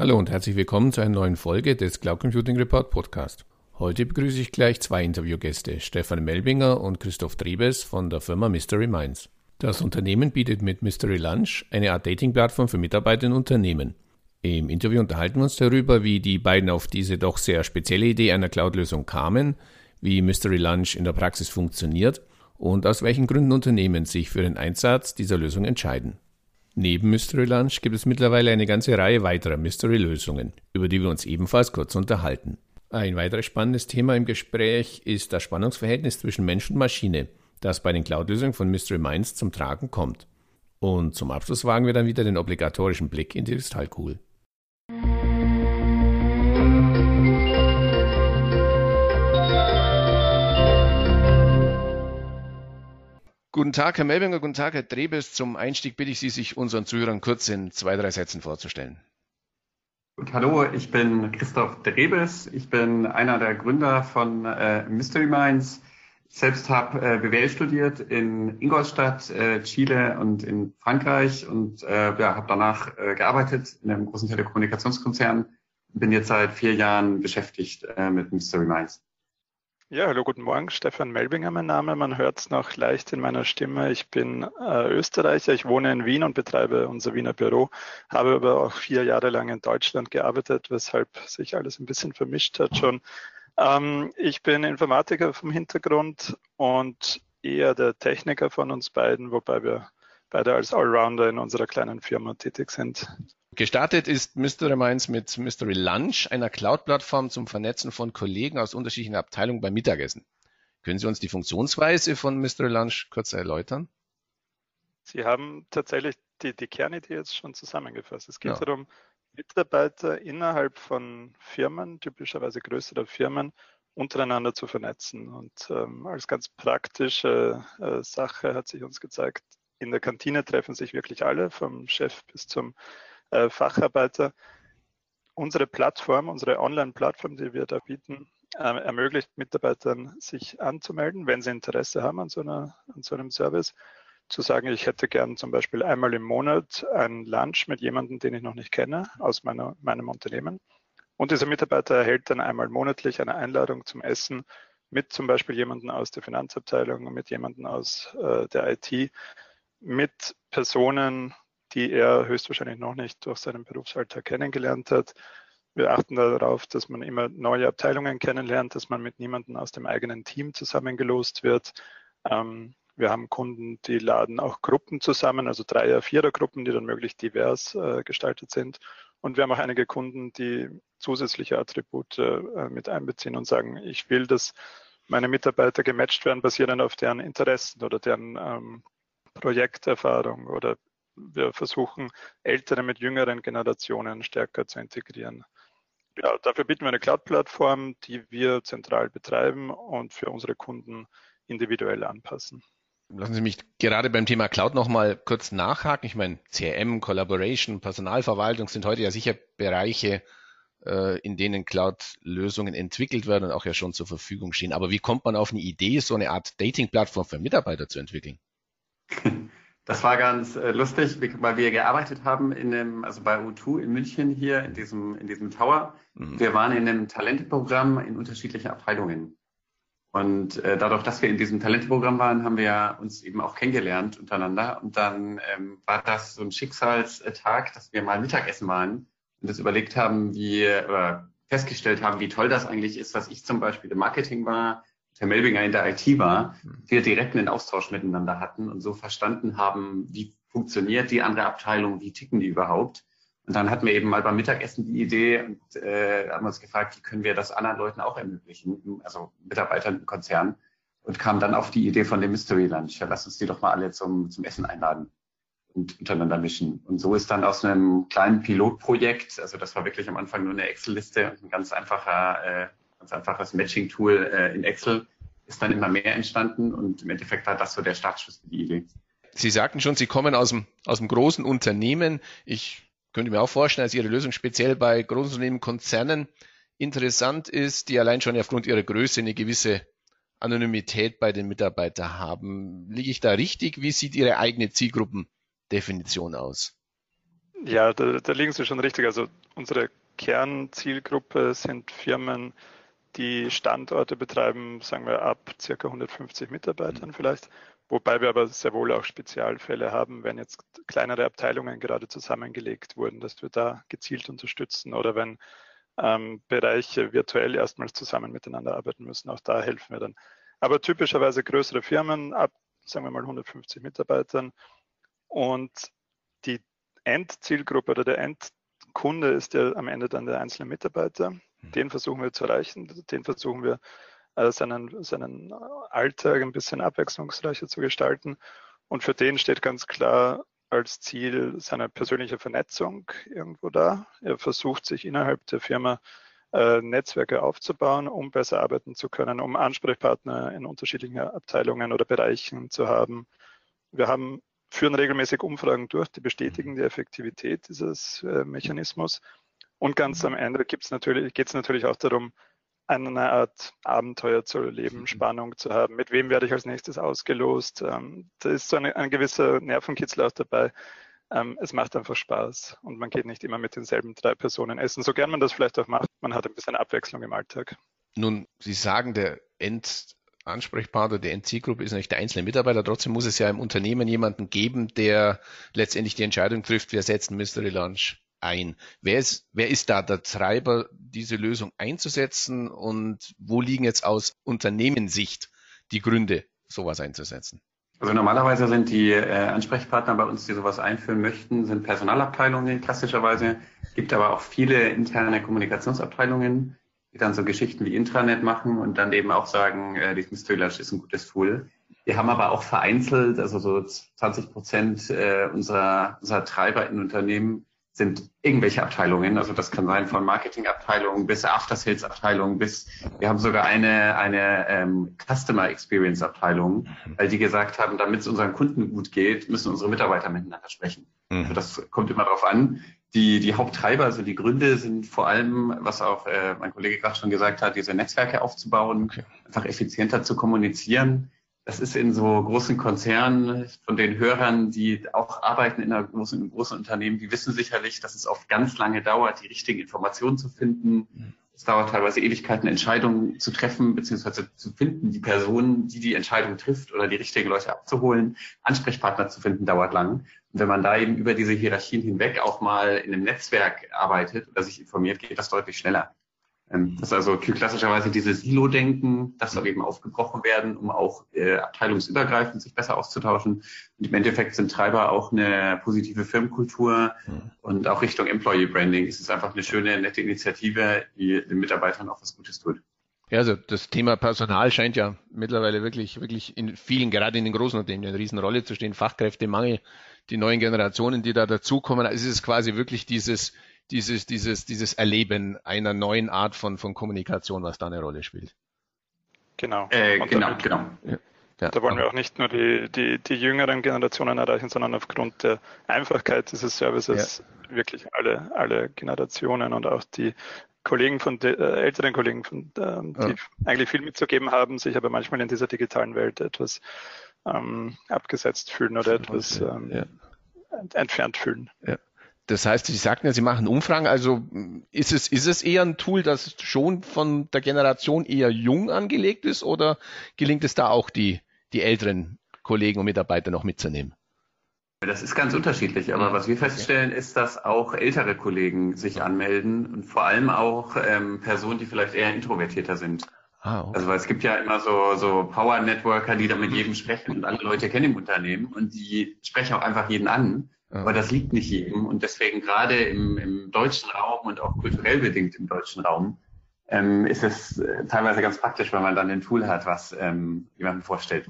Hallo und herzlich willkommen zu einer neuen Folge des Cloud Computing Report Podcast. Heute begrüße ich gleich zwei Interviewgäste, Stefan Melbinger und Christoph Trebes von der Firma Mystery Minds. Das Unternehmen bietet mit Mystery Lunch eine Art Dating-Plattform für Mitarbeiter in Unternehmen. Im Interview unterhalten wir uns darüber, wie die beiden auf diese doch sehr spezielle Idee einer Cloud-Lösung kamen, wie Mystery Lunch in der Praxis funktioniert und aus welchen Gründen Unternehmen sich für den Einsatz dieser Lösung entscheiden. Neben Mystery Lunch gibt es mittlerweile eine ganze Reihe weiterer Mystery-Lösungen, über die wir uns ebenfalls kurz unterhalten. Ein weiteres spannendes Thema im Gespräch ist das Spannungsverhältnis zwischen Mensch und Maschine, das bei den Cloud-Lösungen von Mystery Minds zum Tragen kommt. Und zum Abschluss wagen wir dann wieder den obligatorischen Blick in die Kristallkugel. Guten Tag, Herr Melbinger, guten Tag, Herr Drebes. Zum Einstieg bitte ich Sie, sich unseren Zuhörern kurz in zwei, drei Sätzen vorzustellen. Gut, hallo, ich bin Christoph Drebes. Ich bin einer der Gründer von äh, Mystery Minds. Ich selbst habe äh, BWL studiert in Ingolstadt, äh, Chile und in Frankreich und äh, ja, habe danach äh, gearbeitet in einem großen Telekommunikationskonzern. Bin jetzt seit vier Jahren beschäftigt äh, mit Mystery Minds. Ja, hallo, guten Morgen. Stefan Melbinger, mein Name. Man hört es noch leicht in meiner Stimme. Ich bin äh, Österreicher. Ich wohne in Wien und betreibe unser Wiener Büro, habe aber auch vier Jahre lang in Deutschland gearbeitet, weshalb sich alles ein bisschen vermischt hat schon. Ähm, ich bin Informatiker vom Hintergrund und eher der Techniker von uns beiden, wobei wir beide als Allrounder in unserer kleinen Firma tätig sind. Gestartet ist Mystery Minds mit Mystery Lunch, einer Cloud-Plattform zum Vernetzen von Kollegen aus unterschiedlichen Abteilungen beim Mittagessen. Können Sie uns die Funktionsweise von Mystery Lunch kurz erläutern? Sie haben tatsächlich die, die Kernidee jetzt schon zusammengefasst. Es geht ja. darum, Mitarbeiter innerhalb von Firmen, typischerweise größere Firmen, untereinander zu vernetzen. Und ähm, als ganz praktische äh, Sache hat sich uns gezeigt, in der Kantine treffen sich wirklich alle, vom Chef bis zum äh, Facharbeiter. Unsere Plattform, unsere Online-Plattform, die wir da bieten, äh, ermöglicht Mitarbeitern, sich anzumelden, wenn sie Interesse haben an so, einer, an so einem Service. Zu sagen, ich hätte gern zum Beispiel einmal im Monat ein Lunch mit jemandem, den ich noch nicht kenne, aus meiner, meinem Unternehmen. Und dieser Mitarbeiter erhält dann einmal monatlich eine Einladung zum Essen mit zum Beispiel jemandem aus der Finanzabteilung, mit jemandem aus äh, der IT, mit Personen, die er höchstwahrscheinlich noch nicht durch seinen Berufsalltag kennengelernt hat. Wir achten darauf, dass man immer neue Abteilungen kennenlernt, dass man mit niemandem aus dem eigenen Team zusammengelost wird. Ähm, wir haben Kunden, die laden auch Gruppen zusammen, also Dreier-, Vierer-Gruppen, die dann möglichst divers äh, gestaltet sind. Und wir haben auch einige Kunden, die zusätzliche Attribute äh, mit einbeziehen und sagen, ich will, dass meine Mitarbeiter gematcht werden, basierend auf deren Interessen oder deren ähm, Projekterfahrung oder wir versuchen, ältere mit jüngeren Generationen stärker zu integrieren. Ja, dafür bieten wir eine Cloud-Plattform, die wir zentral betreiben und für unsere Kunden individuell anpassen. Lassen Sie mich gerade beim Thema Cloud nochmal kurz nachhaken. Ich meine, CRM, Collaboration, Personalverwaltung sind heute ja sicher Bereiche, äh, in denen Cloud-Lösungen entwickelt werden und auch ja schon zur Verfügung stehen. Aber wie kommt man auf eine Idee, so eine Art Dating-Plattform für Mitarbeiter zu entwickeln? Das war ganz äh, lustig, weil wir gearbeitet haben in dem, also bei U2 in München hier in diesem, in diesem Tower. Mhm. Wir waren in einem Talenteprogramm in unterschiedlichen Abteilungen. Und äh, dadurch, dass wir in diesem Talenteprogramm waren, haben wir uns eben auch kennengelernt untereinander. Und dann ähm, war das so ein Schicksalstag, dass wir mal Mittagessen waren und das überlegt haben, wie, oder festgestellt haben, wie toll das eigentlich ist, dass ich zum Beispiel im Marketing war, Herr Melbinger in der IT war, mhm. wir direkt einen Austausch miteinander hatten und so verstanden haben, wie funktioniert die andere Abteilung, wie ticken die überhaupt. Und dann hatten wir eben mal beim Mittagessen die Idee und äh, haben uns gefragt, wie können wir das anderen Leuten auch ermöglichen, also Mitarbeitern im Konzern, und kamen dann auf die Idee von dem Mystery Lunch. Ja, lass uns die doch mal alle zum, zum Essen einladen und untereinander mischen. Und so ist dann aus einem kleinen Pilotprojekt, also das war wirklich am Anfang nur eine Excel-Liste und ein ganz einfacher äh, ganz einfaches Matching-Tool äh, in Excel, ist dann immer mehr entstanden und im Endeffekt war das so der Startschuss für die Idee. Sie sagten schon, Sie kommen aus dem, aus dem großen Unternehmen. Ich könnte mir auch vorstellen, dass Ihre Lösung speziell bei großen Unternehmen, Konzernen interessant ist, die allein schon aufgrund ihrer Größe eine gewisse Anonymität bei den Mitarbeitern haben. Liege ich da richtig? Wie sieht Ihre eigene Zielgruppendefinition aus? Ja, da, da liegen Sie schon richtig. Also unsere Kernzielgruppe sind Firmen, die Standorte betreiben, sagen wir ab circa 150 Mitarbeitern vielleicht, wobei wir aber sehr wohl auch Spezialfälle haben, wenn jetzt kleinere Abteilungen gerade zusammengelegt wurden, dass wir da gezielt unterstützen oder wenn ähm, Bereiche virtuell erstmals zusammen miteinander arbeiten müssen, auch da helfen wir dann. Aber typischerweise größere Firmen ab, sagen wir mal 150 Mitarbeitern und die Endzielgruppe oder der Endkunde ist ja am Ende dann der einzelne Mitarbeiter. Hm. Den versuchen wir zu erreichen, den versuchen wir äh, seinen, seinen Alltag ein bisschen abwechslungsreicher zu gestalten. Und für den steht ganz klar als Ziel seine persönliche Vernetzung irgendwo da. Er versucht sich innerhalb der Firma äh, Netzwerke aufzubauen, um besser arbeiten zu können, um Ansprechpartner in unterschiedlichen Abteilungen oder Bereichen zu haben. Wir haben, führen regelmäßig Umfragen durch, die bestätigen die Effektivität dieses äh, Mechanismus. Und ganz am Ende geht es natürlich, natürlich auch darum, eine Art Abenteuer zu erleben, mhm. Spannung zu haben. Mit wem werde ich als nächstes ausgelost? Ähm, da ist so eine, ein gewisser Nervenkitzel auch dabei. Ähm, es macht einfach Spaß und man geht nicht immer mit denselben drei Personen essen. So gern man das vielleicht auch macht, man hat ein bisschen Abwechslung im Alltag. Nun, Sie sagen, der Endansprechpartner, der Endzielgruppe ist nicht der einzelne Mitarbeiter. Trotzdem muss es ja im Unternehmen jemanden geben, der letztendlich die Entscheidung trifft, wer setzt Mystery Lunch ein? Wer ist, wer ist da der Treiber, diese Lösung einzusetzen und wo liegen jetzt aus Unternehmenssicht die Gründe, sowas einzusetzen? Also normalerweise sind die äh, Ansprechpartner bei uns, die sowas einführen möchten, sind Personalabteilungen klassischerweise. Gibt aber auch viele interne Kommunikationsabteilungen, die dann so Geschichten wie Intranet machen und dann eben auch sagen, äh, dieses Mystery ist ein gutes Tool. Wir haben aber auch vereinzelt, also so 20 Prozent äh, unserer, unserer Treiber in Unternehmen sind irgendwelche Abteilungen. Also das kann sein von Marketingabteilungen bis After-Sales-Abteilungen bis, wir haben sogar eine, eine ähm, Customer Experience-Abteilung, mhm. weil die gesagt haben, damit es unseren Kunden gut geht, müssen unsere Mitarbeiter miteinander sprechen. Mhm. Also das kommt immer darauf an. Die, die Haupttreiber, also die Gründe sind vor allem, was auch äh, mein Kollege gerade schon gesagt hat, diese Netzwerke aufzubauen, okay. einfach effizienter zu kommunizieren das ist in so großen Konzernen von den Hörern, die auch arbeiten in, einer großen, einem großen Unternehmen, die wissen sicherlich, dass es oft ganz lange dauert, die richtigen Informationen zu finden. Es dauert teilweise Ewigkeiten, Entscheidungen zu treffen, beziehungsweise zu finden, die Person, die die Entscheidung trifft oder die richtigen Leute abzuholen. Ansprechpartner zu finden, dauert lang. Und wenn man da eben über diese Hierarchien hinweg auch mal in einem Netzwerk arbeitet oder sich informiert, geht das deutlich schneller. Ähm, das ist also klassischerweise dieses Silo-Denken, das soll eben aufgebrochen werden, um auch äh, abteilungsübergreifend sich besser auszutauschen. Und im Endeffekt sind Treiber auch eine positive Firmenkultur mhm. und auch Richtung Employee Branding ist es einfach eine schöne, nette Initiative, die den Mitarbeitern auch was Gutes tut. Ja, also das Thema Personal scheint ja mittlerweile wirklich, wirklich in vielen, gerade in den großen Unternehmen, eine Riesenrolle zu stehen. Fachkräftemangel, die neuen Generationen, die da dazukommen. Es ist quasi wirklich dieses, dieses, dieses, dieses Erleben einer neuen Art von, von Kommunikation, was da eine Rolle spielt. Genau. Äh, genau, damit, genau. Ja. Ja, da wollen wir auch nicht nur die, die, die jüngeren Generationen erreichen, sondern aufgrund der Einfachkeit dieses Services ja. wirklich alle, alle Generationen und auch die Kollegen von de, äh, älteren Kollegen, von, ähm, die ja. eigentlich viel mitzugeben haben, sich aber manchmal in dieser digitalen Welt etwas ähm, abgesetzt fühlen oder etwas ähm, entfernt fühlen. Ja. Das heißt, Sie sagten ja, Sie machen Umfragen. Also ist es, ist es eher ein Tool, das schon von der Generation eher jung angelegt ist oder gelingt es da auch, die, die älteren Kollegen und Mitarbeiter noch mitzunehmen? Das ist ganz unterschiedlich, aber was wir feststellen, ist, dass auch ältere Kollegen sich anmelden und vor allem auch ähm, Personen, die vielleicht eher introvertierter sind. Ah, okay. Also weil es gibt ja immer so, so Power-Networker, die da mit jedem sprechen und alle Leute kennen im Unternehmen und die sprechen auch einfach jeden an. Aber das liegt nicht jedem und deswegen gerade im, im deutschen Raum und auch kulturell bedingt im deutschen Raum ähm, ist es äh, teilweise ganz praktisch, wenn man dann ein Tool hat, was ähm, jemandem vorstellt.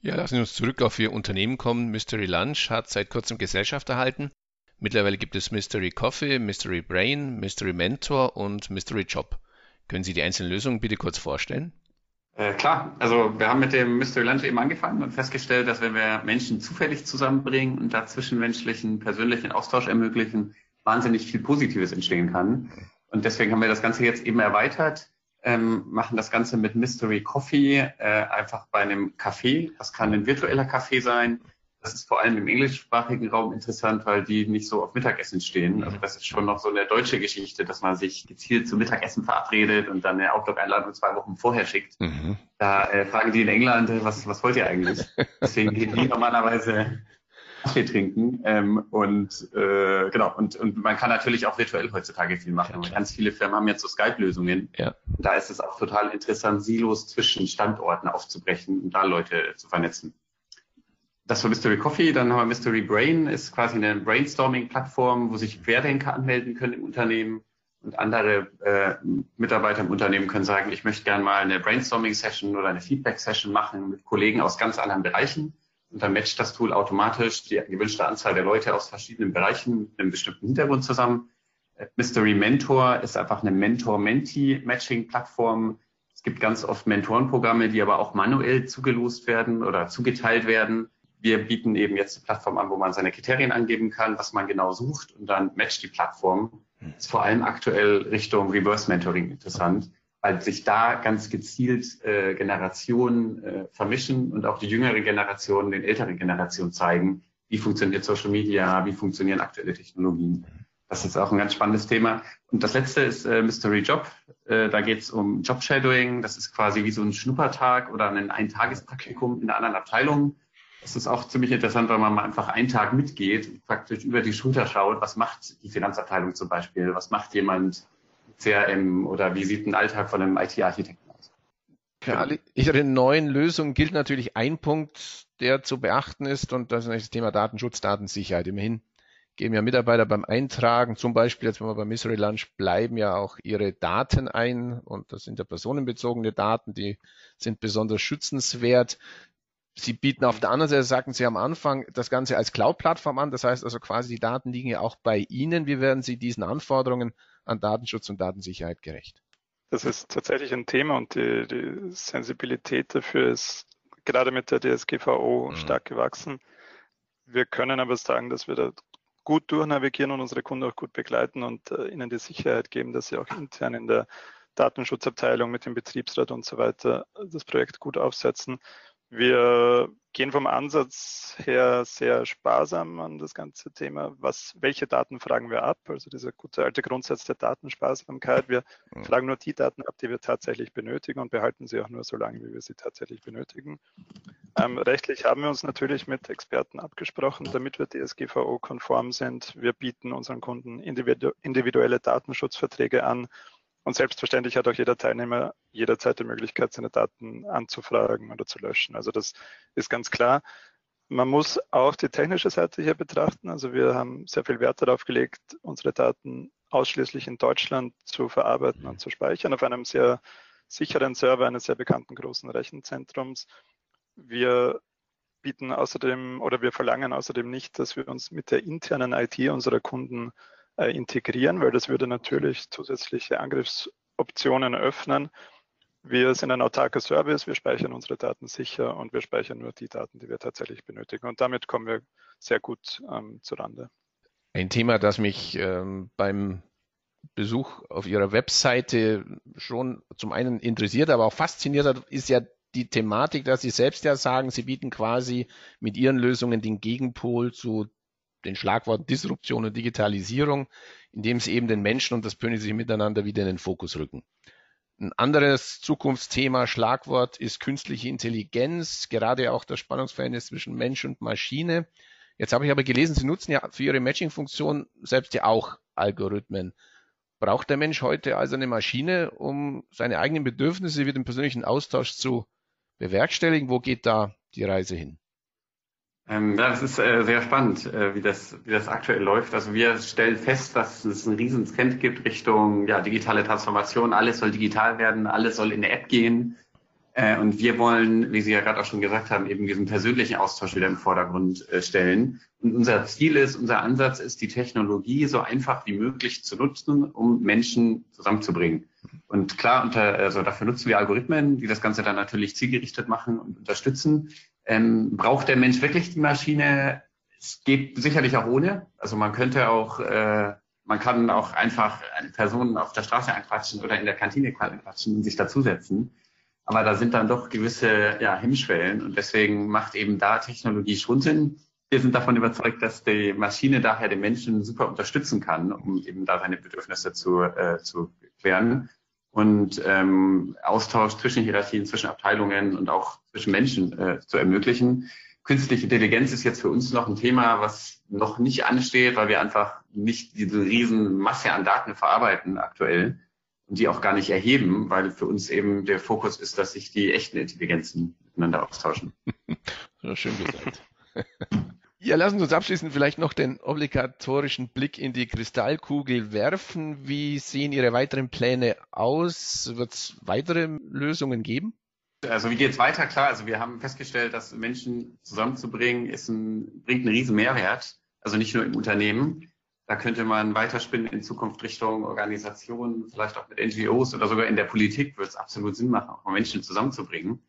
Ja, lassen wir uns zurück auf Ihr Unternehmen kommen. Mystery Lunch hat seit kurzem Gesellschaft erhalten. Mittlerweile gibt es Mystery Coffee, Mystery Brain, Mystery Mentor und Mystery Job. Können Sie die einzelnen Lösungen bitte kurz vorstellen? Äh, klar, also wir haben mit dem Mystery Lunch eben angefangen und festgestellt, dass wenn wir Menschen zufällig zusammenbringen und da zwischenmenschlichen, persönlichen Austausch ermöglichen, wahnsinnig viel Positives entstehen kann. Und deswegen haben wir das Ganze jetzt eben erweitert, ähm, machen das Ganze mit Mystery Coffee äh, einfach bei einem Café. Das kann ein virtueller Kaffee sein, Das ist vor allem im englischsprachigen Raum interessant, weil die nicht so auf Mittagessen stehen. Also das ist schon noch so eine deutsche Geschichte, dass man sich gezielt zum Mittagessen verabredet und dann eine Outlook-Einladung zwei Wochen vorher schickt. Mhm. Da äh, fragen die in England, was, was wollt ihr eigentlich? Deswegen gehen die normalerweise Kaffee trinken. Ähm, und äh, genau, und, und man kann natürlich auch virtuell heutzutage viel machen. Ja, Ganz viele Firmen haben jetzt so Skype-Lösungen. Ja. Da ist es auch total interessant, Silos zwischen Standorten aufzubrechen und da Leute zu vernetzen. Das war Mystery Coffee, dann haben wir Mystery Brain, ist quasi eine Brainstorming-Plattform, wo sich Querdenker anmelden können im Unternehmen und andere äh, Mitarbeiter im Unternehmen können sagen, ich möchte gerne mal eine Brainstorming-Session oder eine Feedback-Session machen mit Kollegen aus ganz anderen Bereichen und dann matcht das Tool automatisch die gewünschte Anzahl der Leute aus verschiedenen Bereichen mit einem bestimmten Hintergrund zusammen. Äh, Mystery Mentor ist einfach eine Mentor-Mentee-Matching-Plattform. Es gibt ganz oft Mentorenprogramme, die aber auch manuell zugelost werden oder zugeteilt werden. Wir bieten eben jetzt eine Plattform an, wo man seine Kriterien angeben kann, was man genau sucht und dann matcht die Plattform. Das ist vor allem aktuell Richtung Reverse Mentoring interessant weil sich da ganz gezielt äh, Generationen äh, vermischen und auch die jüngere Generation den älteren Generationen zeigen, wie funktioniert Social Media, wie funktionieren aktuelle Technologien. Das ist auch ein ganz spannendes Thema. Und das letzte ist äh, Mystery Job. Äh, da geht es um Job Shadowing. Das ist quasi wie so ein Schnuppertag oder ein Eintagespraktikum in einer anderen Abteilung. Das ist auch ziemlich interessant, weil man mal einfach einen Tag mitgeht und praktisch über die Schulter schaut, was macht die Finanzabteilung zum Beispiel, was macht jemand CRM oder wie sieht ein Alltag von einem IT-Architekten aus? Für alle ihre neuen Lösungen gilt natürlich ein Punkt, der zu beachten ist, und das ist das Thema Datenschutz, Datensicherheit. Immerhin geben ja Mitarbeiter beim Eintragen, zum Beispiel jetzt wenn wir bei Misery Lunch bleiben ja auch ihre Daten ein und das sind ja personenbezogene Daten, die sind besonders schützenswert. Sie bieten auf der anderen Seite, sagten Sie am Anfang, das Ganze als Cloud-Plattform an. Das heißt also quasi, die Daten liegen ja auch bei Ihnen. Wie werden Sie diesen Anforderungen an Datenschutz und Datensicherheit gerecht? Das ist tatsächlich ein Thema und die, die Sensibilität dafür ist gerade mit der DSGVO mhm. stark gewachsen. Wir können aber sagen, dass wir da gut durchnavigieren und unsere Kunden auch gut begleiten und äh, ihnen die Sicherheit geben, dass sie auch intern in der Datenschutzabteilung mit dem Betriebsrat und so weiter das Projekt gut aufsetzen. Wir gehen vom Ansatz her sehr sparsam an das ganze Thema. Was, welche Daten fragen wir ab? Also dieser gute alte Grundsatz der Datensparsamkeit. Wir mhm. fragen nur die Daten ab, die wir tatsächlich benötigen und behalten sie auch nur so lange, wie wir sie tatsächlich benötigen. Ähm, rechtlich haben wir uns natürlich mit Experten abgesprochen, damit wir DSGVO-konform sind. Wir bieten unseren Kunden individu individuelle Datenschutzverträge an und selbstverständlich hat auch jeder Teilnehmer jederzeit die Möglichkeit, seine Daten anzufragen oder zu löschen. Also das ist ganz klar. Man muss auch die technische Seite hier betrachten. Also wir haben sehr viel Wert darauf gelegt, unsere Daten ausschließlich in Deutschland zu verarbeiten und zu speichern auf einem sehr sicheren Server eines sehr bekannten großen Rechenzentrums. Wir bieten außerdem oder wir verlangen außerdem nicht, dass wir uns mit der internen IT unserer Kunden äh, integrieren, weil das würde natürlich zusätzliche Angriffsoptionen öffnen. Wir sind ein autarker Service, wir speichern unsere Daten sicher und wir speichern nur die Daten, die wir tatsächlich benötigen. Und damit kommen wir sehr gut ähm, zurande. Ein Thema, das mich ähm, beim Besuch auf Ihrer Webseite schon zum einen interessiert, aber auch fasziniert hat, ist ja die Thematik, dass Sie selbst ja sagen, Sie bieten quasi mit Ihren Lösungen den Gegenpol zu den Schlagworten Disruption und Digitalisierung, indem sie eben den Menschen und das persönliche Miteinander wieder in den Fokus rücken. Ein anderes Zukunftsthema, Schlagwort ist künstliche Intelligenz, gerade auch das Spannungsverhältnis zwischen Mensch und Maschine. Jetzt habe ich aber gelesen, Sie nutzen ja für Ihre Matching-Funktion selbst ja auch Algorithmen. Braucht der Mensch heute also eine Maschine, um seine eigenen Bedürfnisse wie den persönlichen Austausch zu bewerkstelligen? Wo geht da die Reise hin? Ähm, ja, das ist äh, sehr spannend, äh, wie, das, wie das aktuell läuft. Also wir stellen fest, dass es einen riesen Trend gibt Richtung ja, digitale Transformation. Alles soll digital werden, alles soll in der App gehen. Äh, und wir wollen, wie Sie ja gerade auch schon gesagt haben, eben diesen persönlichen Austausch wieder im Vordergrund äh, stellen. Und unser Ziel ist, unser Ansatz ist, die Technologie so einfach wie möglich zu nutzen, um Menschen zusammenzubringen. Und klar, unter, also dafür nutzen wir Algorithmen, die das Ganze dann natürlich zielgerichtet machen und unterstützen. Ähm, braucht der Mensch wirklich die Maschine? Es geht sicherlich auch ohne. Also man könnte auch, äh, man kann auch einfach eine Person auf der Straße anquatschen oder in der Kantine anquatschen und sich dazusetzen. Aber da sind dann doch gewisse ja, Hemmschwellen und deswegen macht eben da Technologie schon Sinn. Wir sind davon überzeugt, dass die Maschine daher den Menschen super unterstützen kann, um eben da seine Bedürfnisse zu, äh, zu klären und ähm, Austausch zwischen Hierarchien, zwischen Abteilungen und auch zwischen Menschen äh, zu ermöglichen. Künstliche Intelligenz ist jetzt für uns noch ein Thema, was noch nicht ansteht, weil wir einfach nicht diese riesen Masse an Daten verarbeiten aktuell und die auch gar nicht erheben, weil für uns eben der Fokus ist, dass sich die echten Intelligenzen miteinander austauschen. schön gesagt. Ja, lassen Sie uns abschließend vielleicht noch den obligatorischen Blick in die Kristallkugel werfen. Wie sehen Ihre weiteren Pläne aus? Wird es weitere Lösungen geben? Also wie geht es weiter? Klar, also wir haben festgestellt, dass Menschen zusammenzubringen, ist ein, bringt einen riesen Mehrwert. Also nicht nur im Unternehmen. Da könnte man weiterspinnen in Zukunft Richtung Organisationen, vielleicht auch mit NGOs oder sogar in der Politik wird es absolut Sinn machen, auch Menschen zusammenzubringen,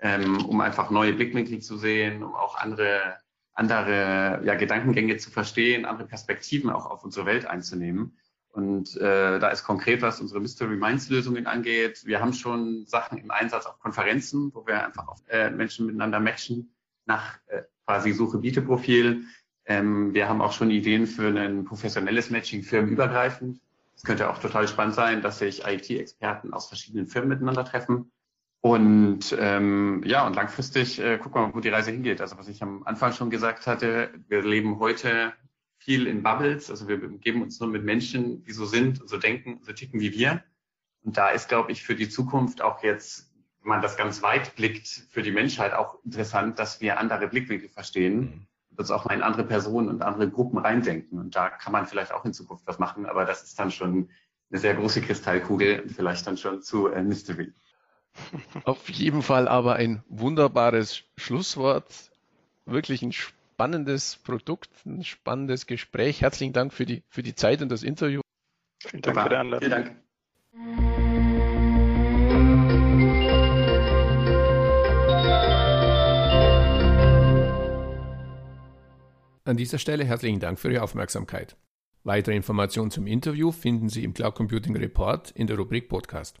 ähm, um einfach neue Blickwinkel zu sehen, um auch andere andere ja, Gedankengänge zu verstehen, andere Perspektiven auch auf unsere Welt einzunehmen. Und äh, da ist konkret, was unsere Mystery Minds Lösungen angeht. Wir haben schon Sachen im Einsatz auf Konferenzen, wo wir einfach auf, äh, Menschen miteinander matchen nach äh, quasi Suche-Biete-Profil. Ähm, wir haben auch schon Ideen für ein professionelles Matching firmenübergreifend. Es könnte auch total spannend sein, dass sich IT-Experten aus verschiedenen Firmen miteinander treffen und ähm, ja, und langfristig äh, gucken wir mal, wo die Reise hingeht. Also was ich am Anfang schon gesagt hatte, wir leben heute viel in Bubbles. Also wir geben uns nur mit Menschen, die so sind, so denken, so ticken wie wir. Und da ist, glaube ich, für die Zukunft auch jetzt, wenn man das ganz weit blickt, für die Menschheit auch interessant, dass wir andere Blickwinkel verstehen mhm. und uns auch mal in andere Personen und andere Gruppen reindenken. Und da kann man vielleicht auch in Zukunft was machen, aber das ist dann schon eine sehr große Kristallkugel und vielleicht dann schon zu äh, Mystery. Auf jeden Fall aber ein wunderbares Schlusswort. Wirklich ein spannendes Produkt, ein spannendes Gespräch. Herzlichen Dank für die, für die Zeit und das Interview. Vielen Dank Super. für die Anladung. Vielen Dank. An dieser Stelle herzlichen Dank für Ihre Aufmerksamkeit. Weitere Informationen zum Interview finden Sie im Cloud Computing Report in der Rubrik Podcast.